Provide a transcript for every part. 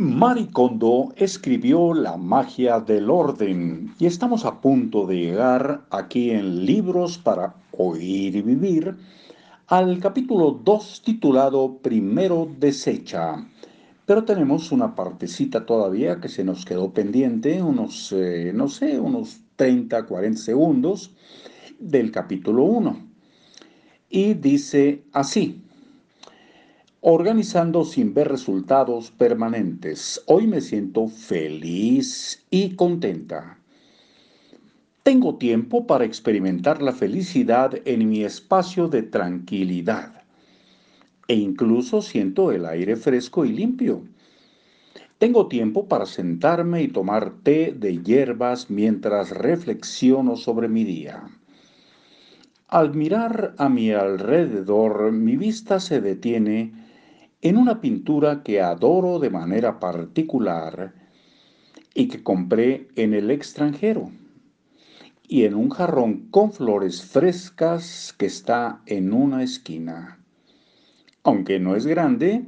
Marie Kondo escribió La magia del orden y estamos a punto de llegar aquí en Libros para Oír y Vivir al capítulo 2 titulado Primero desecha. Pero tenemos una partecita todavía que se nos quedó pendiente, unos, eh, no sé, unos 30, 40 segundos del capítulo 1. Y dice así organizando sin ver resultados permanentes. Hoy me siento feliz y contenta. Tengo tiempo para experimentar la felicidad en mi espacio de tranquilidad e incluso siento el aire fresco y limpio. Tengo tiempo para sentarme y tomar té de hierbas mientras reflexiono sobre mi día. Al mirar a mi alrededor, mi vista se detiene en una pintura que adoro de manera particular y que compré en el extranjero y en un jarrón con flores frescas que está en una esquina. Aunque no es grande,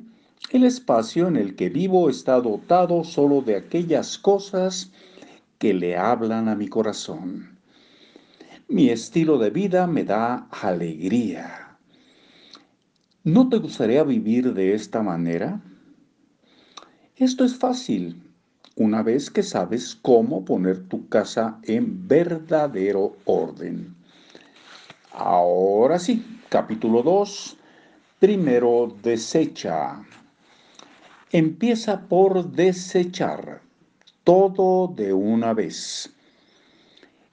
el espacio en el que vivo está dotado solo de aquellas cosas que le hablan a mi corazón. Mi estilo de vida me da alegría ¿No te gustaría vivir de esta manera? Esto es fácil una vez que sabes cómo poner tu casa en verdadero orden. Ahora sí, capítulo 2. Primero, desecha. Empieza por desechar todo de una vez.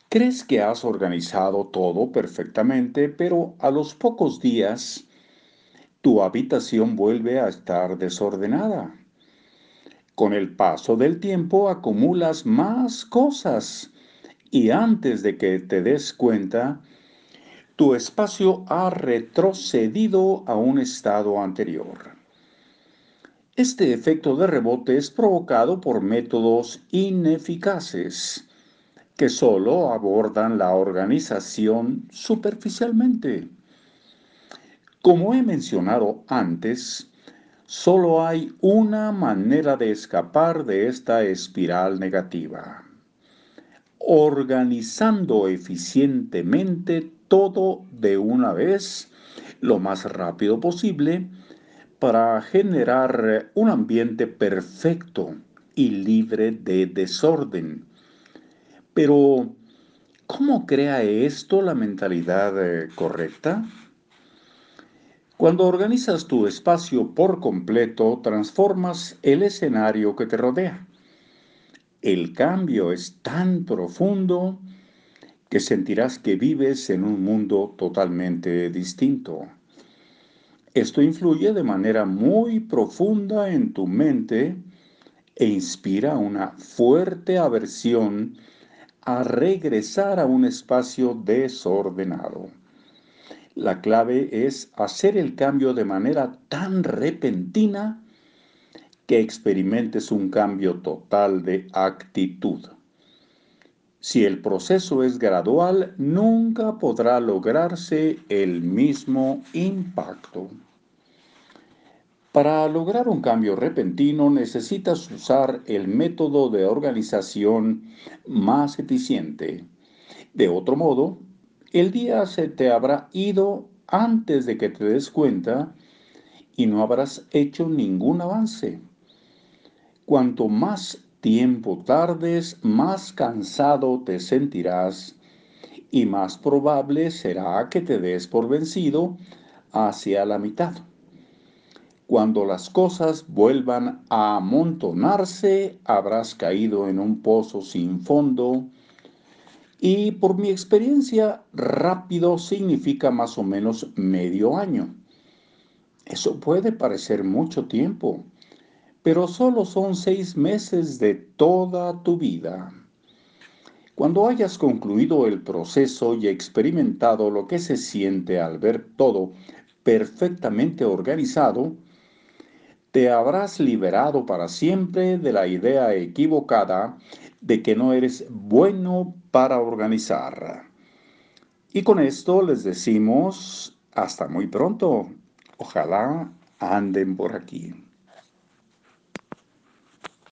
Crees que has organizado todo perfectamente, pero a los pocos días tu habitación vuelve a estar desordenada. Con el paso del tiempo acumulas más cosas y antes de que te des cuenta, tu espacio ha retrocedido a un estado anterior. Este efecto de rebote es provocado por métodos ineficaces que solo abordan la organización superficialmente. Como he mencionado antes, solo hay una manera de escapar de esta espiral negativa. Organizando eficientemente todo de una vez, lo más rápido posible, para generar un ambiente perfecto y libre de desorden. Pero, ¿cómo crea esto la mentalidad eh, correcta? Cuando organizas tu espacio por completo, transformas el escenario que te rodea. El cambio es tan profundo que sentirás que vives en un mundo totalmente distinto. Esto influye de manera muy profunda en tu mente e inspira una fuerte aversión a regresar a un espacio desordenado. La clave es hacer el cambio de manera tan repentina que experimentes un cambio total de actitud. Si el proceso es gradual, nunca podrá lograrse el mismo impacto. Para lograr un cambio repentino necesitas usar el método de organización más eficiente. De otro modo, el día se te habrá ido antes de que te des cuenta y no habrás hecho ningún avance. Cuanto más tiempo tardes, más cansado te sentirás y más probable será que te des por vencido hacia la mitad. Cuando las cosas vuelvan a amontonarse, habrás caído en un pozo sin fondo y por mi experiencia, rápido significa más o menos medio año. Eso puede parecer mucho tiempo, pero solo son seis meses de toda tu vida. Cuando hayas concluido el proceso y experimentado lo que se siente al ver todo perfectamente organizado, te habrás liberado para siempre de la idea equivocada de que no eres bueno para organizar. Y con esto les decimos hasta muy pronto. Ojalá anden por aquí.